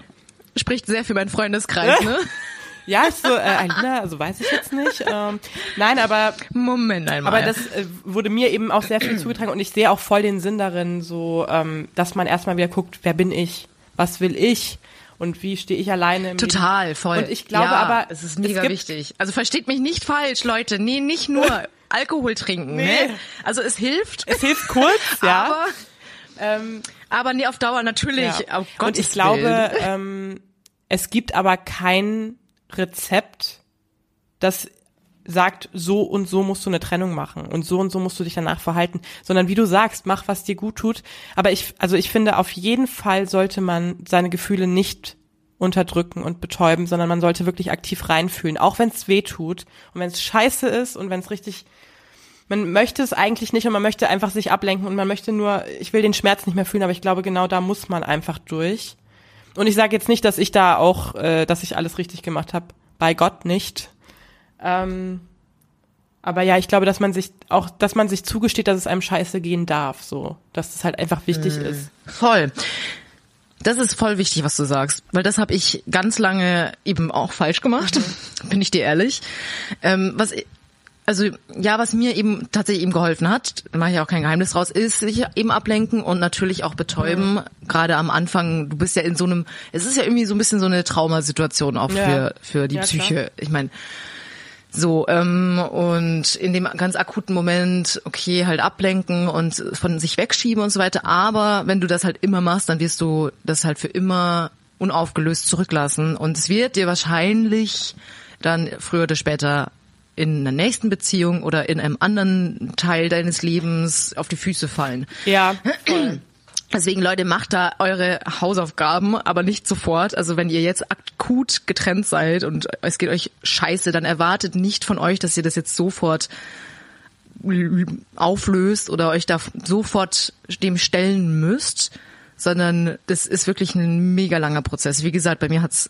Spricht sehr für meinen Freundeskreis, ne? <laughs> Ja, ich so, äh, Alina, also weiß ich jetzt nicht. Ähm, nein, aber Moment einmal. aber das äh, wurde mir eben auch sehr viel zugetragen und ich sehe auch voll den Sinn darin, so, ähm, dass man erstmal wieder guckt, wer bin ich, was will ich und wie stehe ich alleine im Total, Leben. voll. Und ich glaube ja, aber, es ist mega gibt, wichtig. Also versteht mich nicht falsch, Leute. Nee, nicht nur <laughs> Alkohol trinken, Nee. ne? Also es hilft, Es hilft kurz, ja. aber, ähm, aber nee, auf Dauer natürlich. Ja. Auf und Gottes ich glaube, Willen. ähm, es gibt aber kein Rezept, das sagt, so und so musst du eine Trennung machen und so und so musst du dich danach verhalten, sondern wie du sagst, mach, was dir gut tut. Aber ich, also ich finde, auf jeden Fall sollte man seine Gefühle nicht unterdrücken und betäuben, sondern man sollte wirklich aktiv reinfühlen, auch wenn es weh tut und wenn es scheiße ist und wenn es richtig man möchte es eigentlich nicht und man möchte einfach sich ablenken und man möchte nur, ich will den Schmerz nicht mehr fühlen, aber ich glaube, genau da muss man einfach durch. Und ich sage jetzt nicht, dass ich da auch, äh, dass ich alles richtig gemacht habe. Bei Gott nicht. Ähm, aber ja, ich glaube, dass man sich auch, dass man sich zugesteht, dass es einem scheiße gehen darf, so, dass es halt einfach wichtig ist. Voll. Das ist voll wichtig, was du sagst, weil das habe ich ganz lange eben auch falsch gemacht, <laughs> bin ich dir ehrlich. Ähm, was also ja, was mir eben tatsächlich eben geholfen hat, da mache ich auch kein Geheimnis draus, ist sich eben ablenken und natürlich auch betäuben. Gerade am Anfang, du bist ja in so einem, es ist ja irgendwie so ein bisschen so eine Traumasituation auch Ja. für für die Ja, Psyche. klar. Ich meine, so, ähm, und in dem ganz akuten Moment, okay, halt ablenken und von sich wegschieben und so weiter. Aber wenn du das halt immer machst, dann wirst du das halt für immer unaufgelöst zurücklassen. Und es wird dir wahrscheinlich dann früher oder später in einer nächsten Beziehung oder in einem anderen Teil deines Lebens auf die Füße fallen. Ja, voll. <clears throat> Deswegen, Leute, macht da eure Hausaufgaben, aber nicht sofort. Also wenn ihr jetzt akut getrennt seid und es geht euch scheiße, dann erwartet nicht von euch, dass ihr das jetzt sofort auflöst oder euch da sofort dem stellen müsst, sondern das ist wirklich ein mega langer Prozess. Wie gesagt, bei mir hat's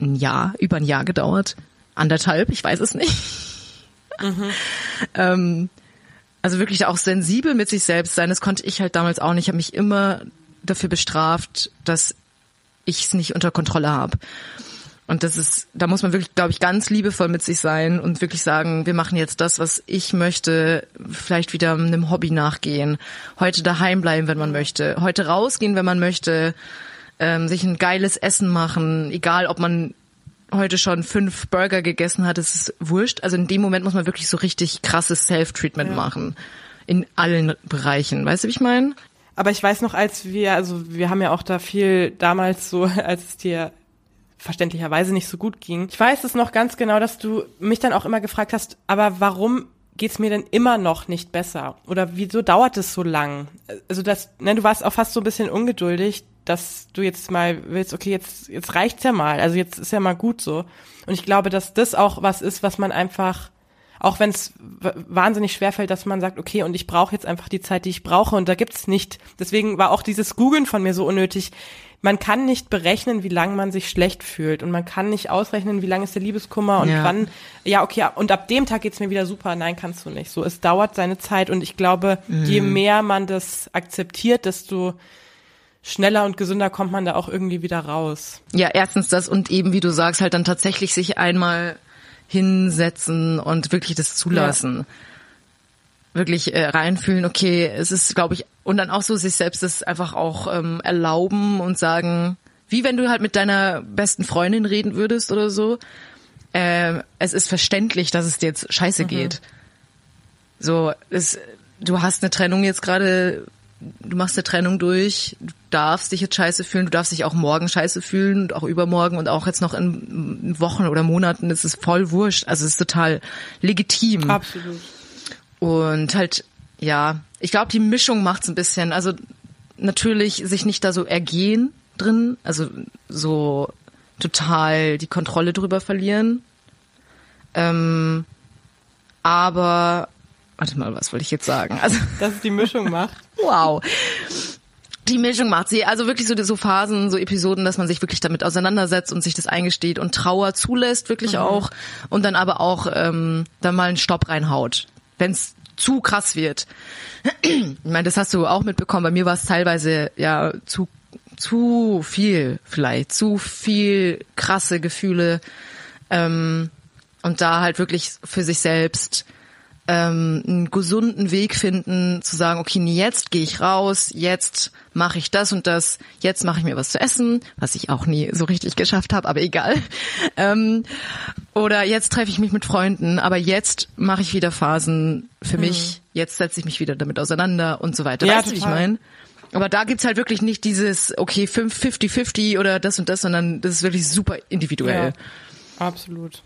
ein Jahr, über ein Jahr gedauert. Anderthalb, ich weiß es nicht. <laughs> ähm, also wirklich auch sensibel mit sich selbst sein, das konnte ich halt damals auch nicht. Ich habe mich immer dafür bestraft, dass ich es nicht unter Kontrolle habe. Und das ist, da muss man wirklich, glaube ich, ganz liebevoll mit sich sein und wirklich sagen, wir machen jetzt das, was ich möchte, vielleicht wieder einem Hobby nachgehen, heute daheim bleiben, wenn man möchte, heute rausgehen, wenn man möchte, ähm, sich ein geiles Essen machen, egal ob man heute schon fünf Burger gegessen hat, es ist wurscht. Also in dem Moment muss man wirklich so richtig krasses Self-Treatment machen. In allen Bereichen. Weißt du, wie ich meine? Aber ich weiß noch, als wir, also wir haben ja auch da viel damals so, <laughs> als es dir verständlicherweise nicht so gut ging. Ich weiß es noch ganz genau, dass du mich dann auch immer gefragt hast, aber warum geht's mir denn immer noch nicht besser? Oder wieso dauert es so lang? Also das, ne, du warst auch fast so ein bisschen ungeduldig, dass du jetzt mal willst, okay, jetzt, jetzt reicht's ja mal. Also jetzt ist ja mal gut so. Und ich glaube, dass das auch was ist, was man einfach auch wenn es wahnsinnig schwerfällt, dass man sagt, okay, und ich brauche jetzt einfach die Zeit, die ich brauche, und da gibt's nicht. Deswegen war auch dieses Googeln von mir so unnötig. Man kann nicht berechnen, wie lange man sich schlecht fühlt, und man kann nicht ausrechnen, wie lange ist der Liebeskummer und Ja. wann. Ja, okay, und ab dem Tag geht's mir wieder super. Nein, kannst du nicht. So, es dauert seine Zeit, und ich glaube, je mehr man das akzeptiert, desto schneller und gesünder kommt man da auch irgendwie wieder raus. Ja, erstens das und eben, wie du sagst, halt dann tatsächlich sich einmal hinsetzen und wirklich das zulassen. Wirklich äh, reinfühlen, okay, es ist, glaube ich, und dann auch so sich selbst das einfach auch ähm, erlauben und sagen, wie wenn du halt mit deiner besten Freundin reden würdest oder so. Äh, es ist verständlich, dass es dir jetzt scheiße geht. So, es, du hast eine Trennung jetzt gerade, du machst eine Trennung durch, du darfst dich jetzt scheiße fühlen, du darfst dich auch morgen scheiße fühlen und auch übermorgen und auch jetzt noch in, Wochen oder Monaten, es ist voll wurscht, also es ist total legitim. Absolut. Und halt, ja, ich glaube, die Mischung macht's ein bisschen. Also natürlich sich nicht da so ergehen drin, also so total die Kontrolle drüber verlieren. Ähm, aber, warte mal, was wollte ich jetzt sagen? Also, Dass es die Mischung macht. Wow. Die Mischung macht sie. Also wirklich so, so Phasen, so Episoden, dass man sich wirklich damit auseinandersetzt und sich das eingesteht und Trauer zulässt, wirklich auch. Und dann aber auch ähm, dann mal einen Stopp reinhaut. Wenn es zu krass wird. Ich meine, das hast du auch mitbekommen. Bei mir war es teilweise ja zu zu viel vielleicht, zu viel krasse Gefühle ähm, und da halt wirklich für sich selbst ähm, einen gesunden Weg finden, zu sagen, okay, jetzt gehe ich raus, jetzt mache ich das und das, jetzt mache ich mir was zu essen, was ich auch nie so richtig geschafft habe, aber egal. <laughs> Ähm, oder jetzt treffe ich mich mit Freunden, aber jetzt mache ich wieder Phasen für mich, jetzt setze ich mich wieder damit auseinander und so weiter. Ja, weißt du, wie ich meine? Aber da gibt's halt wirklich nicht dieses, okay, 50-50 oder das und das, sondern das ist wirklich super individuell. Ja, absolut.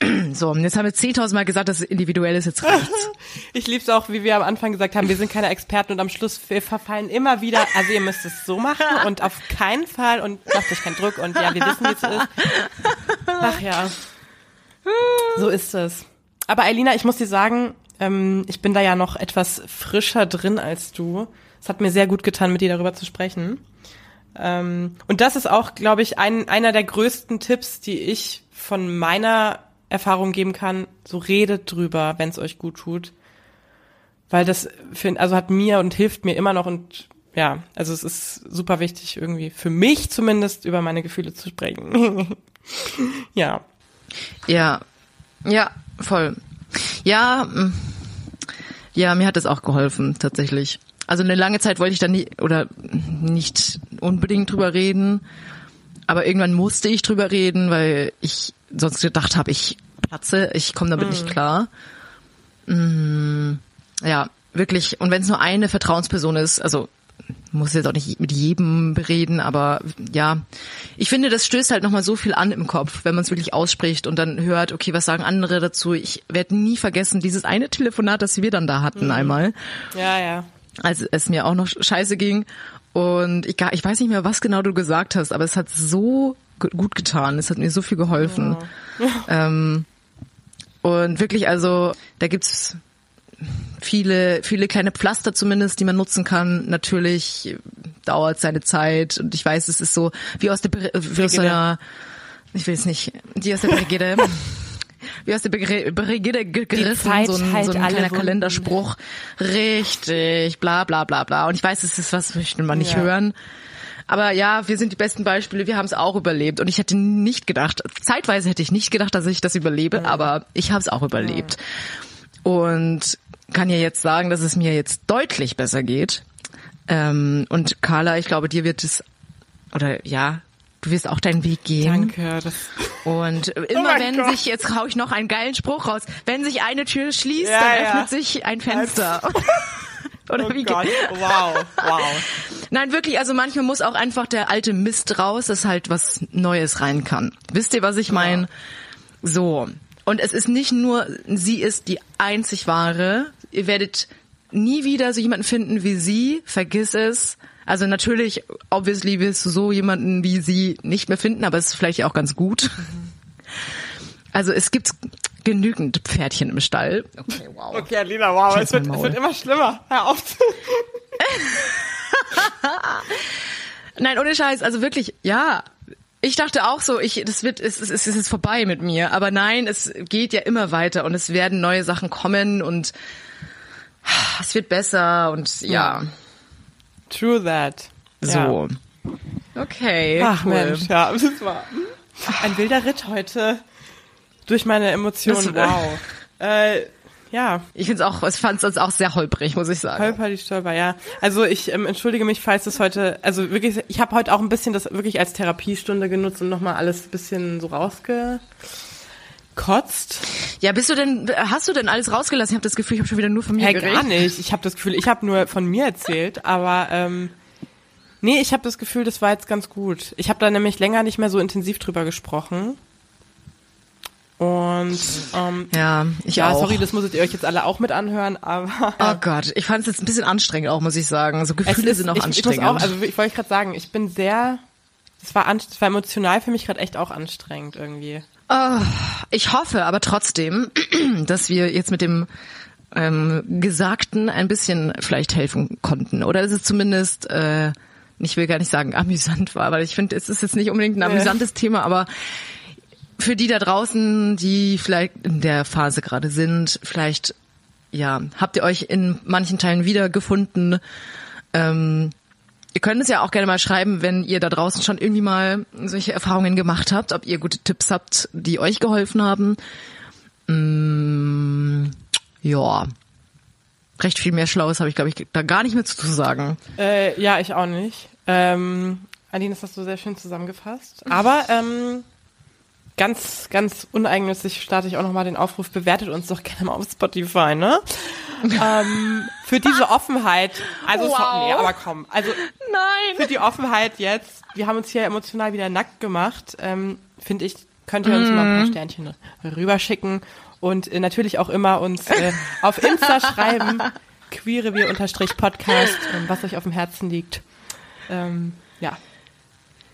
<clears throat> So, und jetzt haben wir 10.000 Mal gesagt, dass es individuell ist, jetzt reicht's. <laughs> Ich lieb's auch, wie wir am Anfang gesagt haben, wir sind keine Experten und am Schluss wir verfallen immer wieder, also ihr müsst es so machen <laughs> und auf keinen Fall und macht euch keinen Druck und ja, wir wissen, wie es ist. Ach ja. So ist es. Aber Eilina, ich muss dir sagen, ähm, ich bin da ja noch etwas frischer drin als du. Es hat mir sehr gut getan, mit dir darüber zu sprechen. Ähm, und das ist auch, glaube ich, ein, einer der größten Tipps, die ich von meiner Erfahrung geben kann. So redet drüber, wenn es euch gut tut. Weil das find, also hat mir und hilft mir immer noch und ja, also es ist super wichtig irgendwie für mich zumindest über meine Gefühle zu sprechen. <laughs> ja. Ja, ja, voll. Ja, mm. ja, mir hat das auch geholfen, tatsächlich. Also eine lange Zeit wollte ich da nie oder nicht unbedingt drüber reden, aber irgendwann musste ich drüber reden, weil ich sonst gedacht habe, ich platze, ich komme damit nicht klar. Mm, ja, wirklich. Und wenn es nur eine Vertrauensperson ist, also muss jetzt auch nicht mit jedem bereden, aber ja, ich finde, das stößt halt nochmal so viel an im Kopf, wenn man es wirklich ausspricht und dann hört, okay, was sagen andere dazu? Ich werde nie vergessen, dieses eine Telefonat, das wir dann da hatten einmal, Ja, ja. Als es mir auch noch scheiße ging. Und ich, ich weiß nicht mehr, was genau du gesagt hast, aber es hat so gu- gut getan. Es hat mir so viel geholfen. <laughs> Ähm, und wirklich, also, da gibt's viele, viele kleine Pflaster zumindest, die man nutzen kann. Natürlich dauert seine Zeit und ich weiß, es ist so wie aus der, wie aus einer, ich will es nicht, die aus der Brigitte, <laughs> wie aus der Brigitte ge- gerissen, Zeit so ein, heilt so ein kleiner Wunden. Kalenderspruch. Richtig, bla bla bla bla. Und ich weiß, es ist was, möchte man nicht Ja. hören. Aber ja, wir sind die besten Beispiele, wir haben es auch überlebt. Und ich hätte nicht gedacht, zeitweise hätte ich nicht gedacht, dass ich das überlebe, aber ich habe es auch überlebt. Und kann ja jetzt sagen, dass es mir jetzt deutlich besser geht. Ähm, und Carla, ich glaube, dir wird es, oder ja, du wirst auch deinen Weg gehen. Danke. Und <laughs> immer mein wenn Gott. sich, jetzt hau ich noch einen geilen Spruch raus, wenn sich eine Tür schließt, Ja, dann ja. öffnet sich ein Fenster. <laughs> Oder oh wie Gott. Wow, wow. Nein, wirklich, also manchmal muss auch einfach der alte Mist raus, dass halt was Neues rein kann. Wisst ihr, was ich meine? So. Und es ist nicht nur, sie ist die einzig wahre. Ihr werdet nie wieder so jemanden finden wie sie. Vergiss es. Also natürlich, obviously wirst du so jemanden wie sie nicht mehr finden, aber es ist vielleicht auch ganz gut. Also es gibt genügend Pferdchen im Stall. Okay, wow. Okay, Alina, wow, es wird, es wird immer schlimmer. Hör auf. <laughs> Nein, ohne Scheiß, also wirklich, ja. Ich dachte auch so, ich, das wird, es, es, es ist jetzt vorbei mit mir. Aber nein, es geht ja immer weiter und es werden neue Sachen kommen und es wird besser und ja, True that. so. Okay. Ja. Ach cool. Mensch, ja, <laughs> das war ein wilder Ritt heute durch meine Emotionen. Das- wow. Äh, ja, Ich find's auch, ich fand's uns auch sehr holprig, muss ich sagen. Holper die Stolper, ja. Also ich ähm, entschuldige mich, falls das heute, also wirklich, ich habe heute auch ein bisschen das wirklich als Therapiestunde genutzt und nochmal alles ein bisschen so rausgekotzt. Ja, bist du denn, hast du denn alles rausgelassen? Ich habe das Gefühl, ich habe schon wieder nur von mir Hä, geredet. gar nicht. Ich habe das Gefühl, ich habe nur von mir erzählt, aber ähm, nee, ich habe das Gefühl, das war jetzt ganz gut. Ich habe da nämlich länger nicht mehr so intensiv drüber gesprochen. Und ähm, Ja, ich ja, auch. sorry, das musstet ihr euch jetzt alle auch mit anhören, aber Oh Gott, ich fand's jetzt ein bisschen anstrengend auch, muss ich sagen. So es Gefühle ist, sind auch ich, ich anstrengend. auch, also ich wollte gerade sagen, ich bin sehr, es war, es war emotional für mich gerade echt auch anstrengend irgendwie. Oh, ich hoffe aber trotzdem, <clears throat> dass wir jetzt mit dem ähm, Gesagten ein bisschen vielleicht helfen konnten. Oder dass es zumindest, äh, ich will gar nicht sagen <laughs> amüsant war, weil ich finde, es ist jetzt nicht unbedingt ein amüsantes Thema, aber für die da draußen, die vielleicht in der Phase gerade sind, vielleicht ja, habt ihr euch in manchen Teilen wiedergefunden? Ähm, ihr könnt es ja auch gerne mal schreiben, wenn ihr da draußen schon irgendwie mal solche Erfahrungen gemacht habt, ob ihr gute Tipps habt, die euch geholfen haben. Mm, ja, recht viel mehr Schlaues habe ich, glaube ich, da gar nicht mehr zu sagen. Äh, ja, ich auch nicht. Ähm, Aline, das hast du sehr schön zusammengefasst. Aber ähm, ganz, ganz uneigennützig starte ich auch nochmal den Aufruf, bewertet uns doch gerne mal auf Spotify, ne? Ähm, für diese Offenheit, also Wow. so, nee, aber komm, also Nein. für die Offenheit jetzt, wir haben uns hier emotional wieder nackt gemacht, ähm, finde ich, könnt ihr uns mal ein paar Sternchen rüberschicken und äh, natürlich auch immer uns äh, auf Insta <laughs> schreiben, queerebier-podcast, ähm, was euch auf dem Herzen liegt. Ähm, ja.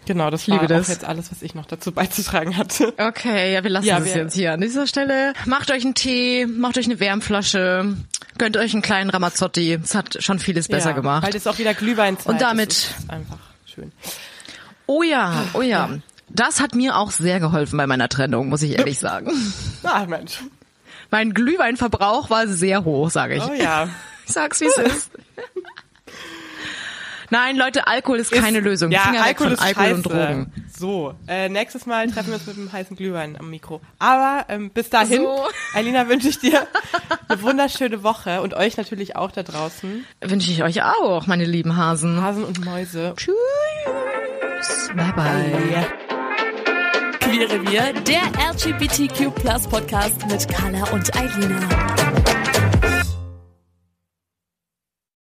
Genau, das liebe war das. auch jetzt alles, was ich noch dazu beizutragen hatte. Okay, ja, wir lassen Ja, es jetzt hier an dieser Stelle. Macht euch einen Tee, macht euch eine Wärmflasche, gönnt euch einen kleinen Ramazzotti. Es hat schon vieles besser ja, gemacht. Weil es auch wieder Glühweinzeit Und damit- ist. ist einfach schön. Oh ja, oh ja. Das hat mir auch sehr geholfen bei meiner Trennung, muss ich ehrlich sagen. Ah, Mensch. Mein Glühweinverbrauch war sehr hoch, sage ich. Oh ja. <laughs> Ich sag's, wie es ist. <laughs> Nein, Leute, Alkohol ist keine Lösung. Ja, Finger Alkohol weg von ist Alkohol scheiße. und Drogen. So, äh, nächstes Mal treffen wir uns mit einem heißen Glühwein am Mikro. Aber ähm, bis dahin, So. Alina, wünsche ich dir eine wunderschöne Woche und euch natürlich auch da draußen. Wünsche ich euch auch, meine lieben Hasen. Hasen und Mäuse. Tschüss. Bye bye. Queere Wir, der LGBTQ Podcast mit Carla und Eilina.